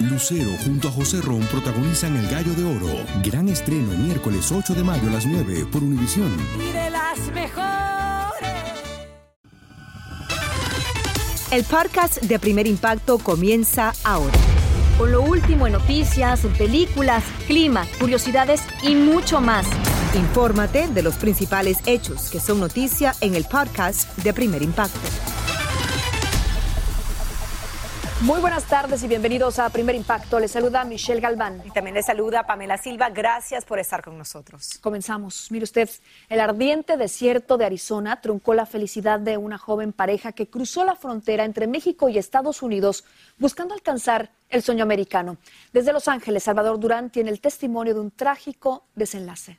Lucero junto a José Ron protagonizan El Gallo de Oro. Gran estreno miércoles 8 de mayo a las 9 por Univisión. Y de las mejores. El podcast de Primer Impacto comienza ahora. Con lo último en noticias, películas, clima, curiosidades y mucho más. Infórmate de los principales hechos que son noticia en el podcast de Primer Impacto. Muy buenas tardes y bienvenidos a Primer Impacto. Les saluda Michelle Galván. Y también les saluda Pamela Silva. Gracias por estar con nosotros. Comenzamos. Mire usted, el ardiente desierto de Arizona truncó la felicidad de una joven pareja que cruzó la frontera entre México y Estados Unidos buscando alcanzar el sueño americano. Desde Los Ángeles, Salvador Durán tiene el testimonio de un trágico desenlace.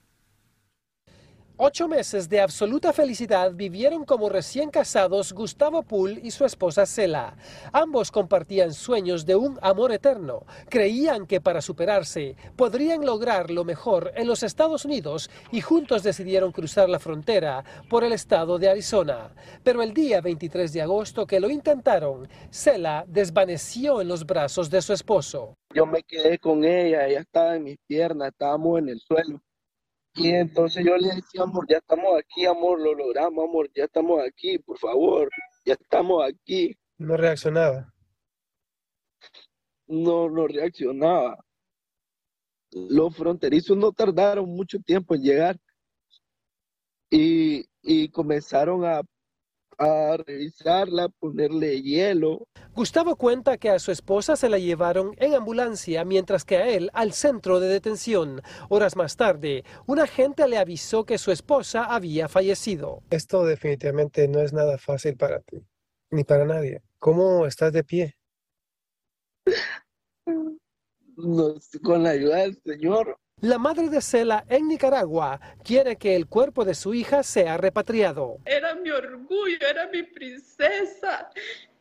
Ocho meses de absoluta felicidad vivieron como recién casados Gustavo Pool y su esposa Cela. Ambos compartían sueños de un amor eterno. Creían que para superarse podrían lograr lo mejor en los Estados Unidos y juntos decidieron cruzar la frontera por el estado de Arizona. Pero el día 23 de agosto que lo intentaron, Cela desvaneció en los brazos de su esposo. Yo me quedé con ella, ella estaba en mis piernas, estábamos en el suelo. Y entonces yo le decía, amor, ya estamos aquí, amor, lo logramos, amor, ya estamos aquí, por favor, ya estamos aquí. No reaccionaba. No, no reaccionaba. Los fronterizos no tardaron mucho tiempo en llegar y, y comenzaron a a revisarla, ponerle hielo. Gustavo cuenta que a su esposa se la llevaron en ambulancia, mientras que a él al centro de detención. Horas más tarde, un agente le avisó que su esposa había fallecido. Esto definitivamente no es nada fácil para ti, ni para nadie. ¿Cómo estás de pie? con la ayuda del Señor, la madre de Cela en Nicaragua quiere que el cuerpo de su hija sea repatriado. Era mi orgullo, era mi princesa.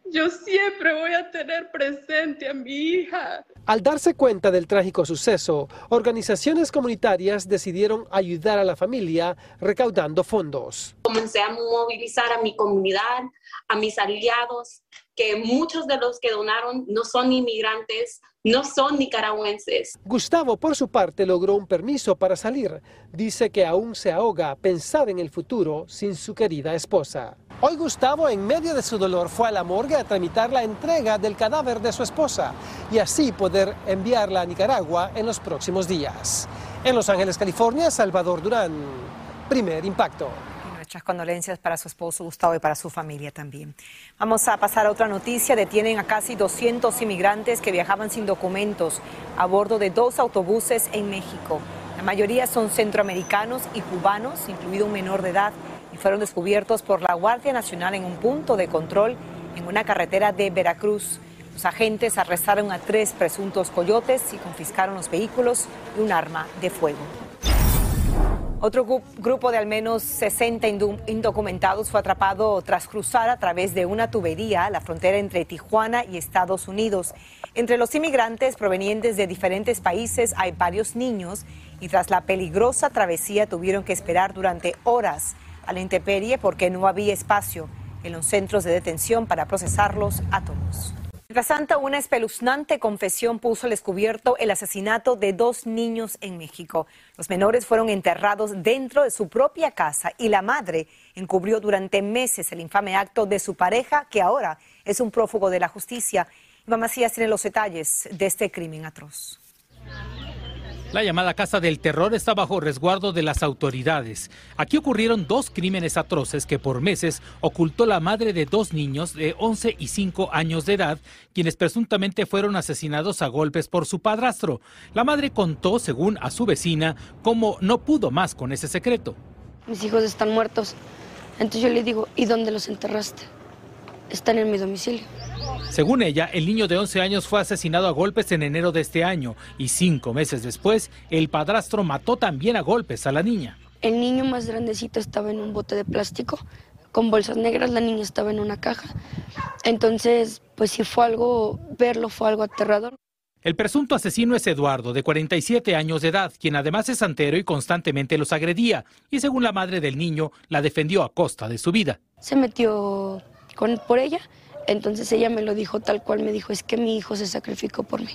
Yo siempre voy a tener presente a mi hija. Al darse cuenta del trágico suceso, organizaciones comunitarias decidieron ayudar a la familia recaudando fondos. Comencé a movilizar a mi comunidad, a mis aliados, que muchos de los que donaron no son inmigrantes, no son nicaragüenses. Gustavo, por su parte, logró un permiso para salir. Dice que aún se ahoga pensar en el futuro sin su querida esposa. Hoy Gustavo, en medio de su dolor, fue a la morgue a tramitar la entrega del cadáver de su esposa y así poder enviarla a Nicaragua en los próximos días. En Los Ángeles, California, Salvador Durán, primer impacto. Muchas condolencias para su esposo Gustavo y para su familia también. Vamos a pasar a otra noticia. Detienen a casi 200 inmigrantes que viajaban sin documentos a bordo de dos autobuses en México. La mayoría son centroamericanos y cubanos, incluido un menor de edad, y fueron descubiertos por la Guardia Nacional en un punto de control en una carretera de Veracruz. Los agentes arrestaron a tres presuntos coyotes y confiscaron los vehículos y un arma de fuego. Otro grupo de al menos 60 indocumentados fue atrapado tras cruzar a través de una tubería la frontera entre Tijuana y Estados Unidos. Entre los inmigrantes provenientes de diferentes países hay varios niños y tras la peligrosa travesía tuvieron que esperar durante horas a la intemperie porque no había espacio en los centros de detención para procesarlos a todos. Mientras tanto, una espeluznante confesión puso al descubierto el asesinato de dos niños en México. Los menores fueron enterrados dentro de su propia casa y la madre encubrió durante meses el infame acto de su pareja, que ahora es un prófugo de la justicia. Mamá Macías tiene los detalles de este crimen atroz. La llamada Casa del Terror está bajo resguardo de las autoridades. Aquí ocurrieron dos crímenes atroces que por meses ocultó la madre de dos niños de 11 y 5 años de edad, quienes presuntamente fueron asesinados a golpes por su padrastro. La madre contó, según a su vecina, cómo no pudo más con ese secreto. Mis hijos están muertos. Entonces yo le digo, ¿y dónde los enterraste? Están en mi domicilio. Según ella, el niño de 11 años fue asesinado a golpes en enero de este año y cinco meses después, el padrastro mató también a golpes a la niña. El niño más grandecito estaba en un bote de plástico con bolsas negras, la niña estaba en una caja. Entonces, pues sí fue algo, verlo fue algo aterrador. El presunto asesino es Eduardo, de 47 años de edad, quien además es santero y constantemente los agredía, y según la madre del niño, la defendió a costa de su vida. Se metió con, por ella entonces ella me lo dijo tal cual, me dijo, es que mi hijo se sacrificó por mí.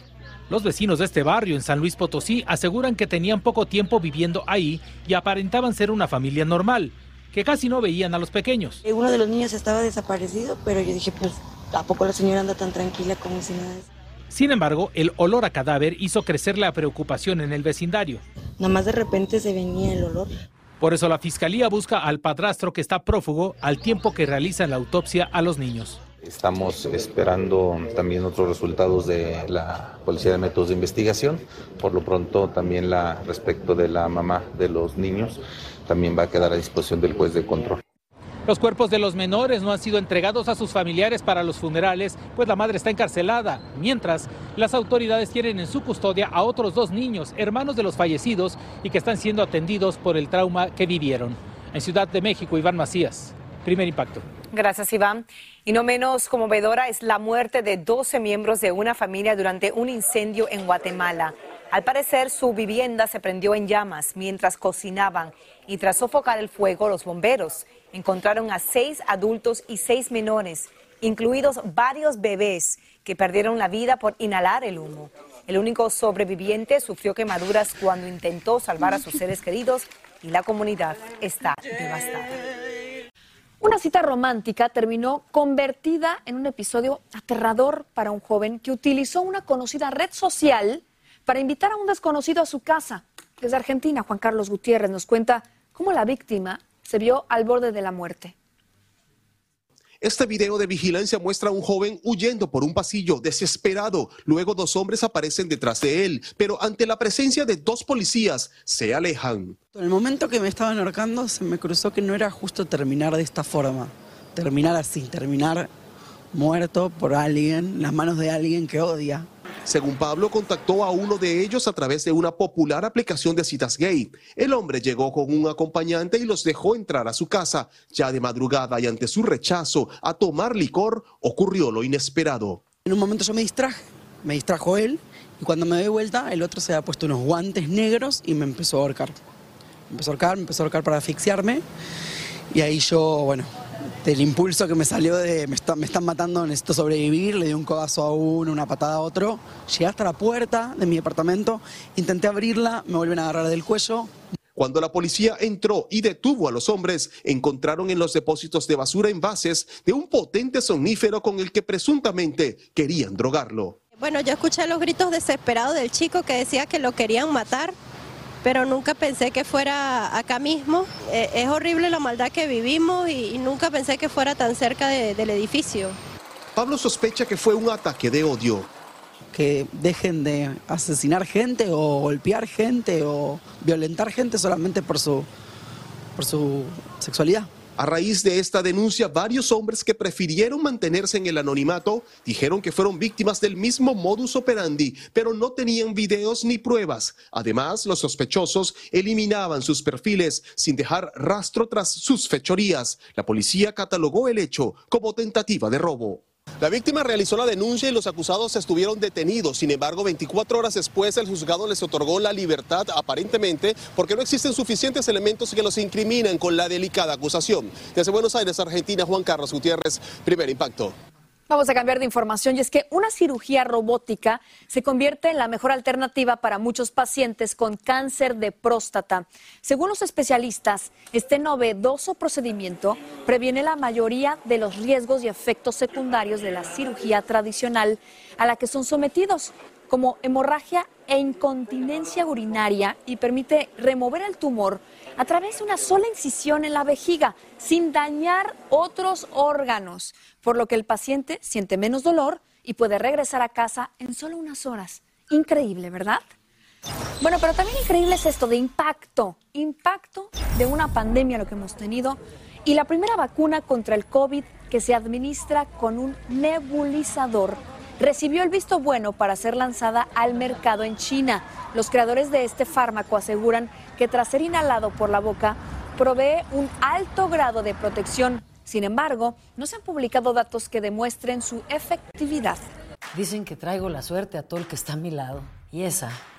Los vecinos de este barrio en San Luis Potosí aseguran que tenían poco tiempo viviendo ahí y aparentaban ser una familia normal, que casi no veían a los pequeños. Eh, uno de los niños estaba desaparecido, pero yo dije, pues, ¿a poco la señora anda tan tranquila como si nada? Sin embargo, el olor a cadáver hizo crecer la preocupación en el vecindario. Nada más de repente se venía el olor. Por eso la fiscalía busca al padrastro que está prófugo al tiempo que realizan la autopsia a los niños. Estamos esperando también otros resultados de la Policía de Métodos de Investigación. Por lo pronto también la respecto de la mamá de los niños también va a quedar a disposición del juez de control. Los cuerpos de los menores no han sido entregados a sus familiares para los funerales, pues la madre está encarcelada, mientras las autoridades tienen en su custodia a otros dos niños, hermanos de los fallecidos, y que están siendo atendidos por el trauma que vivieron. En Ciudad de México, Iván Macías, primer impacto. Gracias, Iván. Y no menos conmovedora es la muerte de 12 miembros de una familia durante un incendio en Guatemala. Al parecer, su vivienda se prendió en llamas mientras cocinaban y tras sofocar el fuego, los bomberos encontraron a seis adultos y seis menores, incluidos varios bebés que perdieron la vida por inhalar el humo. El único sobreviviente sufrió quemaduras cuando intentó salvar a sus seres queridos y la comunidad está devastada. Una cita romántica terminó convertida en un episodio aterrador para un joven que utilizó una conocida red social para invitar a un desconocido a su casa. Desde Argentina, Juan Carlos Gutiérrez nos cuenta cómo la víctima se vio al borde de la muerte. Este video de vigilancia muestra a un joven huyendo por un pasillo, desesperado. Luego dos hombres aparecen detrás de él, pero ante la presencia de dos policías, se alejan. En el momento que me estaban ahorcando, se me cruzó que no era justo terminar de esta forma. Terminar así, terminar muerto por alguien, en las manos de alguien que odia. Según Pablo, contactó a uno de ellos a través de una popular aplicación de citas gay. El hombre llegó con un acompañante y los dejó entrar a su casa. Ya de madrugada y ante su rechazo a tomar licor, ocurrió lo inesperado. En un momento yo me distraje, me distrajo él y cuando me doy vuelta el otro se había puesto unos guantes negros y me empezó a ahorcar. Me empezó a ahorcar, me empezó a ahorcar para asfixiarme y ahí yo, bueno, del impulso que me salió de me, está- me están matando, necesito sobrevivir, le di un codazo a uno, una patada a otro, llegué hasta la puerta de mi departamento, intenté abrirla, me vuelven a agarrar del cuello, Cuando la policía entró y detuvo a los hombres, encontraron en los depósitos de basura envases de un potente somnífero con el que presuntamente querían drogarlo. Bueno, yo escuché los gritos desesperados del chico que decía que lo querían matar, pero nunca pensé que fuera acá mismo. Eh, es horrible la maldad que vivimos y, y nunca pensé que fuera tan cerca de- del edificio. Pablo sospecha que fue un ataque de odio. que dejen de asesinar gente o golpear gente o violentar gente solamente por su, por su sexualidad. A raíz de esta denuncia, varios hombres que prefirieron mantenerse en el anonimato dijeron que fueron víctimas del mismo modus operandi, pero no tenían videos ni pruebas. Además, los sospechosos eliminaban sus perfiles sin dejar rastro tras sus fechorías. La policía catalogó el hecho como tentativa de robo. La víctima realizó la denuncia y los acusados estuvieron detenidos. Sin embargo, 24 horas después el juzgado les otorgó la libertad aparentemente porque no existen suficientes elementos que los incriminan con la delicada acusación. Desde Buenos Aires, Argentina, Juan Carlos Gutiérrez, primer impacto. Vamos a cambiar de información y es que una cirugía robótica se convierte en la mejor alternativa para muchos pacientes con cáncer de próstata. Según los especialistas, este novedoso procedimiento previene la mayoría de los riesgos y efectos secundarios de la cirugía tradicional a la que son sometidos, como hemorragia e incontinencia urinaria y permite remover el tumor a través de una sola incisión en la vejiga sin dañar otros órganos, por lo que el paciente siente menos dolor y puede regresar a casa en solo unas horas. Increíble, ¿verdad? Bueno, pero también increíble es esto de impacto, impacto de una pandemia lo que hemos tenido y la primera vacuna contra el COVID que se administra con un nebulizador recibió el visto bueno para ser lanzada al mercado en China. Los creadores de este fármaco aseguran que tras ser inhalado por la boca provee un alto grado de protección. Sin embargo, no se han publicado datos que demuestren su efectividad. Dicen que traigo la suerte a todo el que está a mi lado. Y esa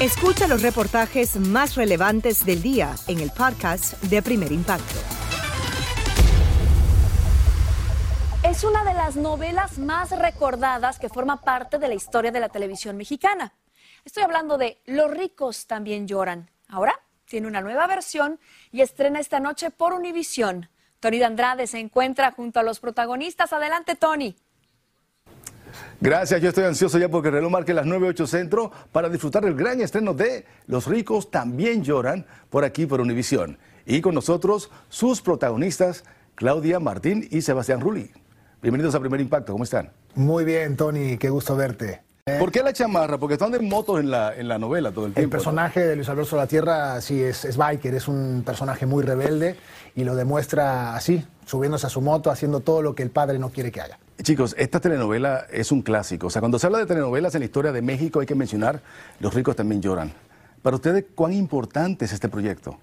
Escucha los reportajes más relevantes del día en el podcast de Primer Impacto. Es una de las novelas más recordadas que forma parte de la historia de la televisión mexicana. Estoy hablando de Los ricos también lloran. Ahora tiene una nueva versión y estrena esta noche por Univisión. Tony de Andrade se encuentra junto a los protagonistas. Adelante, Tony. Gracias, yo estoy ansioso ya porque el reloj marque las 9.8 centro para disfrutar del gran estreno de Los ricos también lloran por aquí por Univisión. Y con nosotros sus protagonistas, Claudia Martín y Sebastián Rulli. Bienvenidos a Primer Impacto, ¿cómo están? Muy bien, Tony, qué gusto verte. ¿Por qué la chamarra? Porque están de motos en la, en la novela todo el tiempo. El personaje de Luis Alberto La Tierra sí es, es biker, es un personaje muy rebelde y lo demuestra así, subiéndose a su moto, haciendo todo lo que el padre no quiere que haga. Chicos, esta telenovela es un clásico. O sea, cuando se habla de telenovelas en la historia de México hay que mencionar Los ricos también lloran. Para ustedes, ¿cuán importante es este proyecto?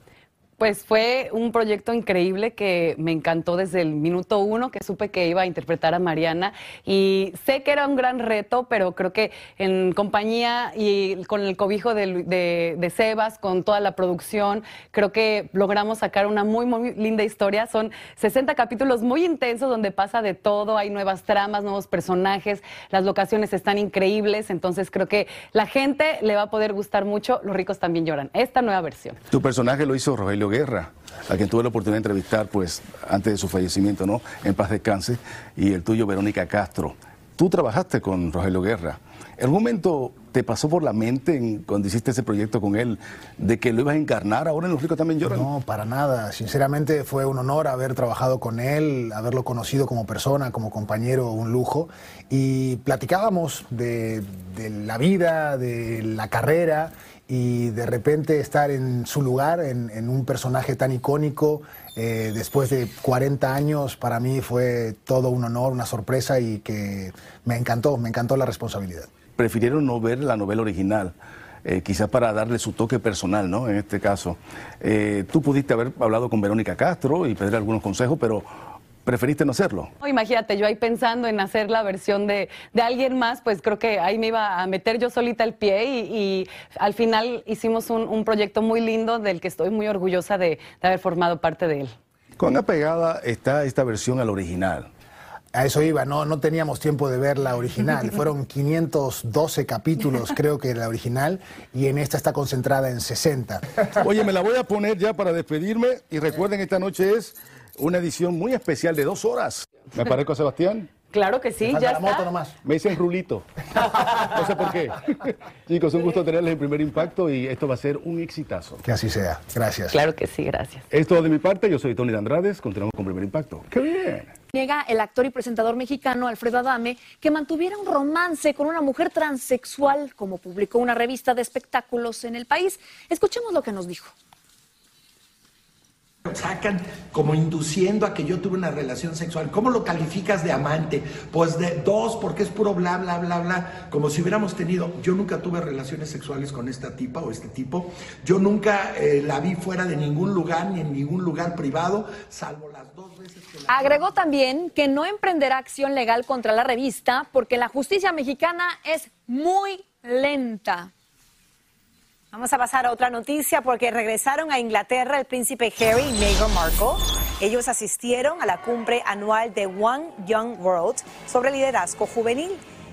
Pues fue un proyecto increíble que me encantó desde el minuto uno que supe que iba a interpretar a Mariana y sé que era un gran reto, pero creo que en compañía y con el cobijo de, Sebas, con toda la producción, creo que logramos sacar una muy, muy linda historia. Son 60 capítulos muy intensos donde pasa de todo, hay nuevas tramas, nuevos personajes, las locaciones están increíbles, entonces creo que la gente le va a poder gustar mucho, los ricos también lloran, esta nueva versión. Tu personaje lo hizo Rogelio Guerra, a quien tuve la oportunidad de entrevistar pues antes de su fallecimiento, ¿no? En paz descanse, y el tuyo Verónica Castro. Tú trabajaste con Rogelio Guerra. ¿En momento te pasó por la mente en, cuando hiciste ese proyecto con él de que lo ibas a encarnar ahora en Los ricos también lloran? No, para nada. Sinceramente fue un honor haber trabajado con él, haberlo conocido como persona, como compañero, un lujo. Y platicábamos de, la vida, de la carrera y de repente estar en su lugar, en, en un personaje tan icónico, eh, después de 40 años, para mí fue todo un honor, una sorpresa y que me encantó, me encantó la responsabilidad. Prefirieron no ver la novela original. Eh, quizás para darle su toque personal, ¿no? En este caso. Eh, tú pudiste haber hablado con Verónica Castro y pedir algunos consejos, pero preferiste no hacerlo. Imagínate, yo ahí pensando en hacer la versión de, de, alguien más, pues creo que ahí me iba a meter yo solita el pie y, y al final hicimos un, un, proyecto muy lindo del que estoy muy orgullosa de, de haber formado parte de él. ¿Cuán apegada está esta versión al original? A eso iba, no, no teníamos tiempo de ver la original. Fueron 512 capítulos, creo que la original, y en esta está concentrada en 60. Oye, me la voy a poner ya para despedirme y recuerden, esta noche es una edición muy especial de dos horas. ¿Me parezco a Sebastián? Claro que sí, ya la está. moto nomás. Me dicen Rulito. No sé por qué. Chicos, un gusto tenerles en primer impacto y esto va a ser un exitazo. Que así sea. Gracias. Claro que sí, gracias. Es todo de mi parte. Yo soy Tony de Andrades. Continuamos con primer impacto. ¡Qué bien! Niega el actor y presentador mexicano Alfredo Adame que mantuviera un romance con una mujer transexual, como publicó una revista de espectáculos en el país. Escuchemos lo que nos dijo sacan como induciendo a que yo tuve una relación sexual. ¿Cómo lo calificas de amante? Pues de dos, porque es puro bla, bla, bla, bla. Como si hubiéramos tenido, yo nunca tuve relaciones sexuales con esta tipa o este tipo. Yo nunca eh, la vi fuera de ningún lugar, ni en ningún lugar privado, salvo las dos veces que la... Agregó también que no emprenderá acción legal contra la revista porque la justicia mexicana es muy lenta. Vamos a pasar a otra noticia porque regresaron a Inglaterra el príncipe Harry y Meghan Markle. Ellos asistieron a la cumbre anual de One Young World sobre liderazgo juvenil.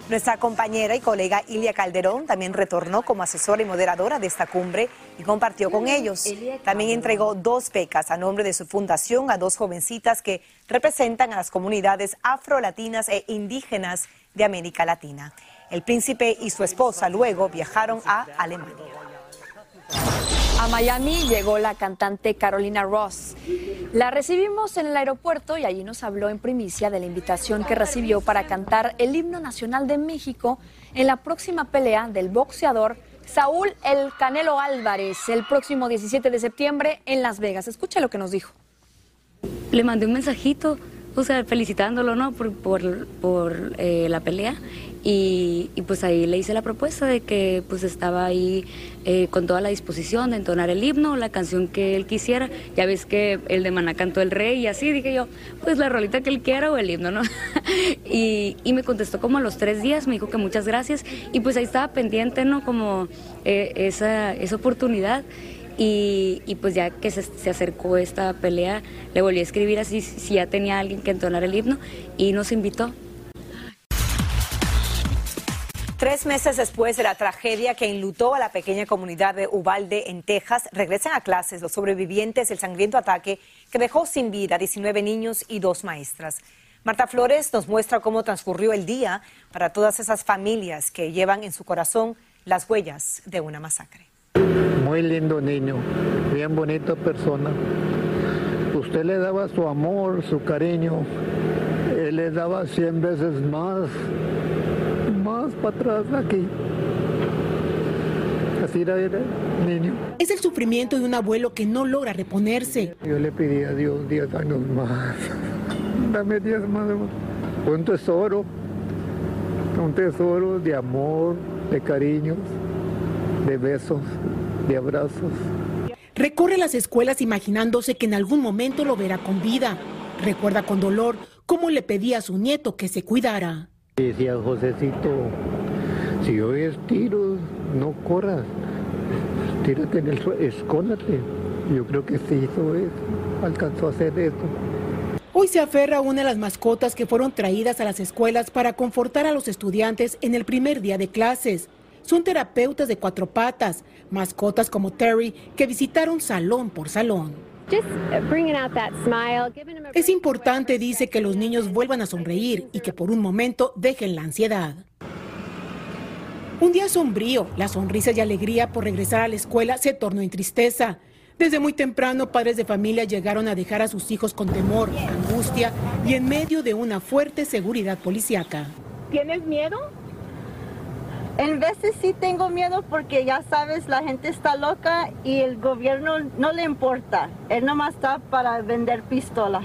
Nuestra compañera y colega Ilia Calderón también retornó como asesora y moderadora de esta cumbre y compartió con ellos. También entregó dos becas a nombre de su fundación a dos jovencitas que representan a las comunidades afrolatinas e indígenas de América Latina. El príncipe y su esposa luego viajaron a Alemania. A Miami llegó la cantante Carolina Ross. La recibimos en el aeropuerto y allí nos habló en primicia de la invitación que recibió para cantar el himno nacional de México en la próxima pelea del boxeador Saúl El Canelo Álvarez el próximo 17 de septiembre en Las Vegas. Escucha lo que nos dijo. Le mandé un mensajito, o sea, felicitándolo, ¿no? Por, por, por eh, la pelea. Y, pues ahí le hice la propuesta de que pues estaba ahí eh, con toda la disposición de entonar el himno, la canción que él quisiera. Ya ves que el de Maná cantó el rey y así, dije yo, pues la rolita que él quiera o el himno, ¿no? y, y, me contestó como a los tres días, me dijo que muchas gracias. Y pues ahí estaba pendiente, ¿no? Como eh, esa, esa oportunidad. Y, y, pues ya que se, se, acercó esta pelea, le volví a escribir así si ya tenía alguien que entonar el himno y nos invitó. Tres meses después de la tragedia que enlutó a la pequeña comunidad de Uvalde, en Texas, regresan a clases los sobrevivientes del sangriento ataque que dejó sin vida a 19 niños y dos maestras. Marta Flores nos muestra cómo transcurrió el día para todas esas familias que llevan en su corazón las huellas de una masacre. Muy lindo niño, bien bonita persona. Usted le daba su amor, su cariño. Él le daba 100 veces más para atrás aquí. Así era, era niño. Es el sufrimiento de un abuelo que no logra reponerse. Yo le pedí a Dios 10 años más. Dame 10 más. Un tesoro. Un tesoro de amor, de cariños, de besos, de abrazos. Recorre las escuelas imaginándose que en algún momento lo verá con vida. Recuerda con dolor cómo le pedía a su nieto que se cuidara. Decía Josecito, si oyes tiros, no corras, tírate en el suelo, escóndate. Yo creo que se hizo eso, alcanzó a hacer eso. Hoy se aferra una de las mascotas que fueron traídas a las escuelas para confortar a los estudiantes en el primer día de clases. Son terapeutas de cuatro patas, mascotas como Terry, que visitaron salón por salón. Es importante, dice, que los niños vuelvan a sonreír y que por un momento dejen la ansiedad. Un día sombrío, la sonrisa y alegría por regresar a la escuela se tornó en tristeza. Desde muy temprano, padres de familia llegaron a dejar a sus hijos con temor, angustia y en medio de una fuerte seguridad policíaca. ¿Tienes miedo? En veces sí tengo miedo porque ya sabes, la gente está loca y el gobierno no le importa. Él nomás está para vender pistolas.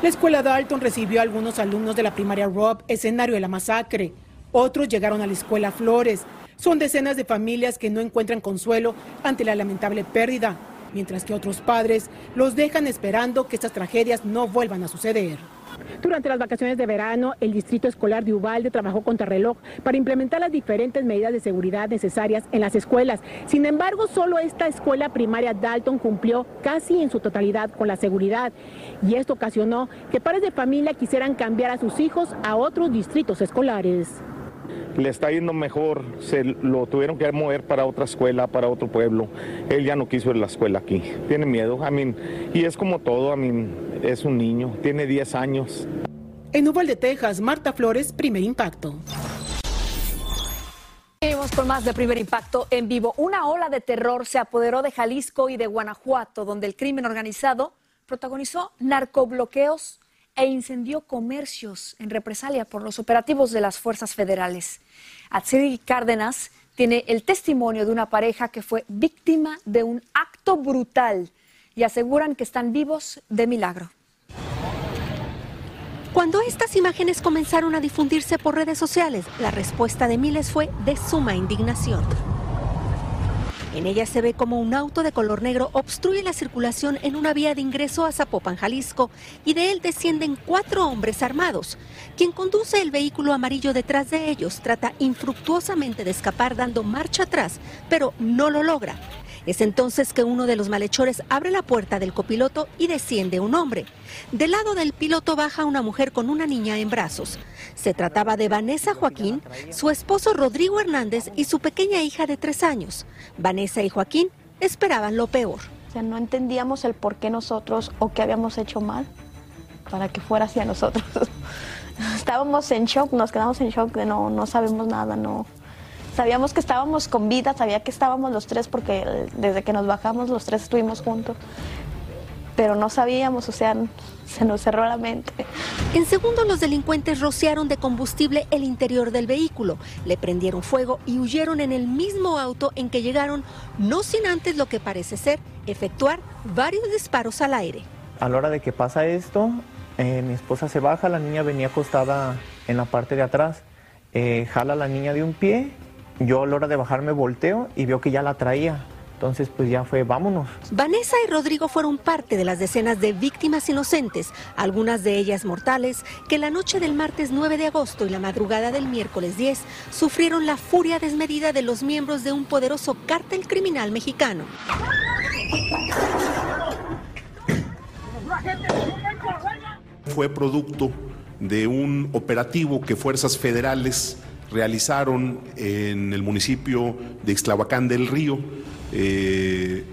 La escuela Dalton recibió a algunos alumnos de la primaria Rob, escenario de la masacre. Otros llegaron a la escuela Flores. Son decenas de familias que no encuentran consuelo ante la lamentable pérdida, mientras que otros padres los dejan esperando que estas tragedias no vuelvan a suceder. Durante las vacaciones de verano, el Distrito Escolar de Ubalde trabajó contra reloj para implementar las diferentes medidas de seguridad necesarias en las escuelas. Sin embargo, solo esta escuela primaria Dalton cumplió casi en su totalidad con la seguridad y esto ocasionó que padres de familia quisieran cambiar a sus hijos a otros distritos escolares le está yendo mejor, se lo tuvieron que mover para otra escuela, para otro pueblo. Él ya no quiso ir a la escuela aquí. Tiene miedo, I mean, y es como todo, I mean, es un niño, tiene 10 años. En Uvalde, Texas, Marta Flores, Primer Impacto. Seguimos con más de Primer Impacto en vivo. Una ola de terror se apoderó de Jalisco y de Guanajuato, donde el crimen organizado protagonizó narcobloqueos e incendió comercios en represalia por los operativos de las fuerzas federales. Atsiri Cárdenas tiene el testimonio de una pareja que fue víctima de un acto brutal y aseguran que están vivos de milagro. Cuando estas imágenes comenzaron a difundirse por redes sociales, la respuesta de miles fue de suma indignación. En ella se ve como un auto de color negro obstruye la circulación en una vía de ingreso a Zapopan, Jalisco, y de él descienden cuatro hombres armados. Quien conduce el vehículo amarillo detrás de ellos trata infructuosamente de escapar dando marcha atrás, pero no lo logra. Es entonces que uno de los malhechores abre la puerta del copiloto y desciende un hombre. Del lado del piloto baja una mujer con una niña en brazos. Se trataba de Vanessa Joaquín, su esposo Rodrigo Hernández y su pequeña hija de tres años. Vanessa y Joaquín esperaban lo peor. O sea, no entendíamos el por qué nosotros o qué habíamos hecho mal para que fuera hacia nosotros. Estábamos en shock, nos quedamos en shock no, no sabemos nada, no, Sabíamos que estábamos con vida, sabía que estábamos los tres porque desde que nos bajamos los tres estuvimos juntos. pero no sabíamos, o sea, se nos cerró la mente. En segundo, los delincuentes rociaron de combustible el interior del vehículo, le prendieron fuego y huyeron en el mismo auto en que llegaron, no sin antes lo que parece ser efectuar varios disparos al aire. A la hora de que pasa esto, eh, mi esposa se baja, la niña venía acostada en la parte de atrás, eh, jala a la niña de un pie, yo a la hora de bajarme volteo y veo que ya la traía. Entonces, pues ya fue, vámonos. Vanessa y Rodrigo fueron parte de las decenas de víctimas inocentes, algunas de ellas mortales, que la noche del martes 9 de agosto y la madrugada del miércoles 10 sufrieron la furia desmedida de los miembros de un poderoso cártel criminal mexicano. Fue producto de un operativo que fuerzas federales realizaron en el municipio de Ixtlahuacán del Río eh,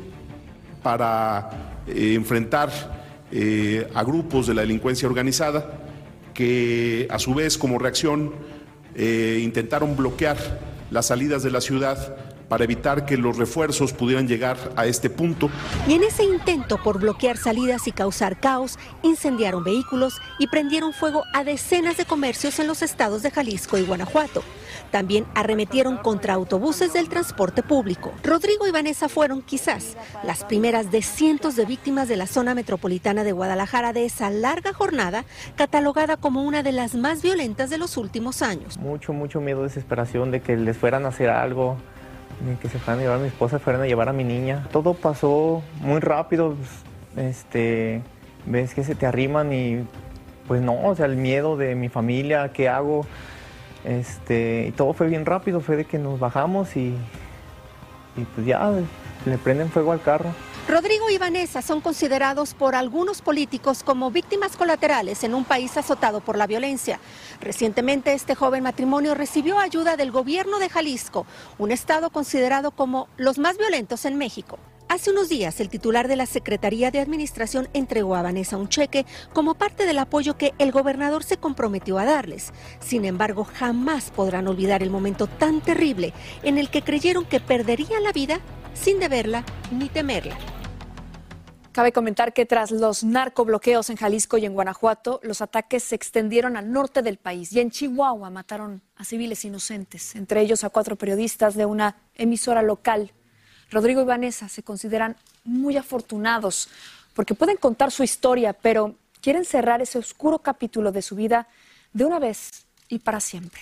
para eh, enfrentar eh, a grupos de la delincuencia organizada que a su vez como reacción intentaron bloquear las salidas de la ciudad para evitar que los refuerzos pudieran llegar a este punto. Y en ese intento por bloquear salidas y causar caos, incendiaron vehículos y prendieron fuego a decenas de comercios en los estados de Jalisco y Guanajuato. También arremetieron contra autobuses del transporte público. Rodrigo y Vanessa fueron quizás las primeras de cientos de víctimas de la zona metropolitana de Guadalajara de esa larga jornada, catalogada como una de las más violentas de los últimos años. Mucho, mucho miedo, desesperación de que les fueran a hacer algo, que se fueran a llevar a mi esposa, fueran a llevar a mi niña. Todo pasó muy rápido, este, ves que se te arriman y pues no, o sea, el miedo de mi familia, ¿qué hago? Este, y todo fue bien rápido, fue de que nos bajamos y, y pues ya le prenden fuego al carro. Rodrigo y Vanessa son considerados por algunos políticos como víctimas colaterales en un país azotado por la violencia. Recientemente este joven matrimonio recibió ayuda del gobierno de Jalisco, un estado considerado como los más violentos en México. Hace unos días, el titular de la Secretaría de Administración entregó a Vanessa un cheque como parte del apoyo que el gobernador se comprometió a darles. Sin embargo, jamás podrán olvidar el momento tan terrible en el que creyeron que perderían la vida sin deberla ni temerla. Cabe comentar que tras los narcobloqueos en Jalisco y en Guanajuato, los ataques se extendieron al norte del país y en Chihuahua mataron a civiles inocentes, entre ellos a cuatro periodistas de una emisora local. Rodrigo y Vanessa se consideran muy afortunados porque pueden contar su historia, pero quieren cerrar ese oscuro capítulo de su vida de una vez y para siempre.